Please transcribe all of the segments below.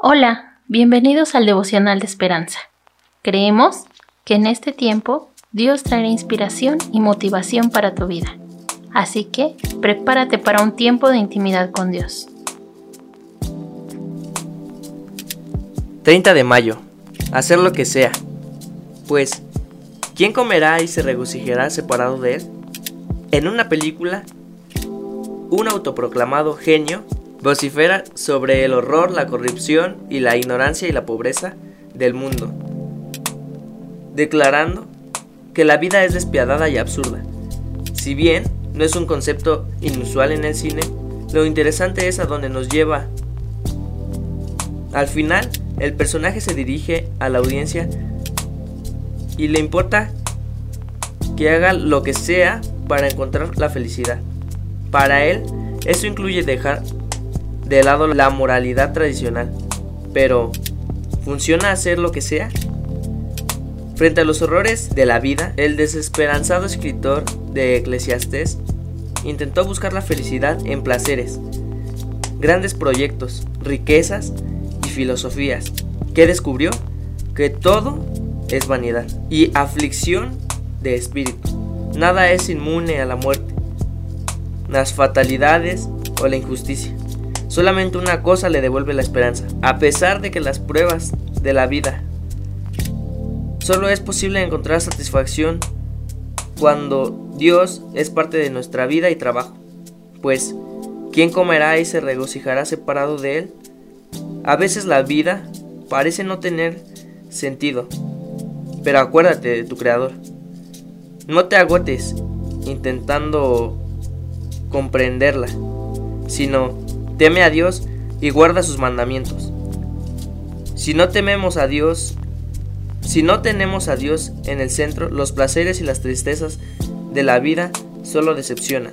Hola, bienvenidos al devocional de esperanza. Creemos que en este tiempo Dios traerá inspiración y motivación para tu vida. Así que prepárate para un tiempo de intimidad con Dios. 30 de mayo. Hacer lo que sea. Pues, ¿quién comerá y se regocijará separado de él? En una película, un autoproclamado genio vocifera sobre el horror, la corrupción y la ignorancia y la pobreza del mundo, declarando que la vida es despiadada y absurda. Si bien no es un concepto inusual en el cine, lo interesante es a dónde nos lleva. Al final, el personaje se dirige a la audiencia y le importa que haga lo que sea para encontrar la felicidad. Para él, eso incluye dejar de lado la moralidad tradicional. Pero, ¿funciona hacer lo que sea? Frente a los horrores de la vida, el desesperanzado escritor de Eclesiastes intentó buscar la felicidad en placeres, grandes proyectos, riquezas y filosofías. ¿Qué descubrió? Que todo es vanidad y aflicción de espíritu. Nada es inmune a la muerte, las fatalidades o la injusticia. Solamente una cosa le devuelve la esperanza. A pesar de que las pruebas de la vida solo es posible encontrar satisfacción cuando Dios es parte de nuestra vida y trabajo. Pues, ¿quién comerá y se regocijará separado de Él? A veces la vida parece no tener sentido, pero acuérdate de tu Creador. No te agotes intentando comprenderla, sino Teme a Dios y guarda sus mandamientos. Si no tememos a Dios, si no tenemos a Dios en el centro, los placeres y las tristezas de la vida solo decepcionan.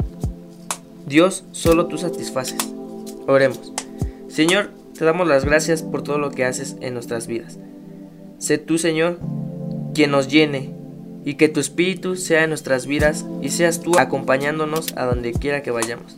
Dios solo tú satisfaces. Oremos. Señor, te damos las gracias por todo lo que haces en nuestras vidas. Sé tú, Señor, quien nos llene y que tu espíritu sea en nuestras vidas y seas tú acompañándonos a donde quiera que vayamos.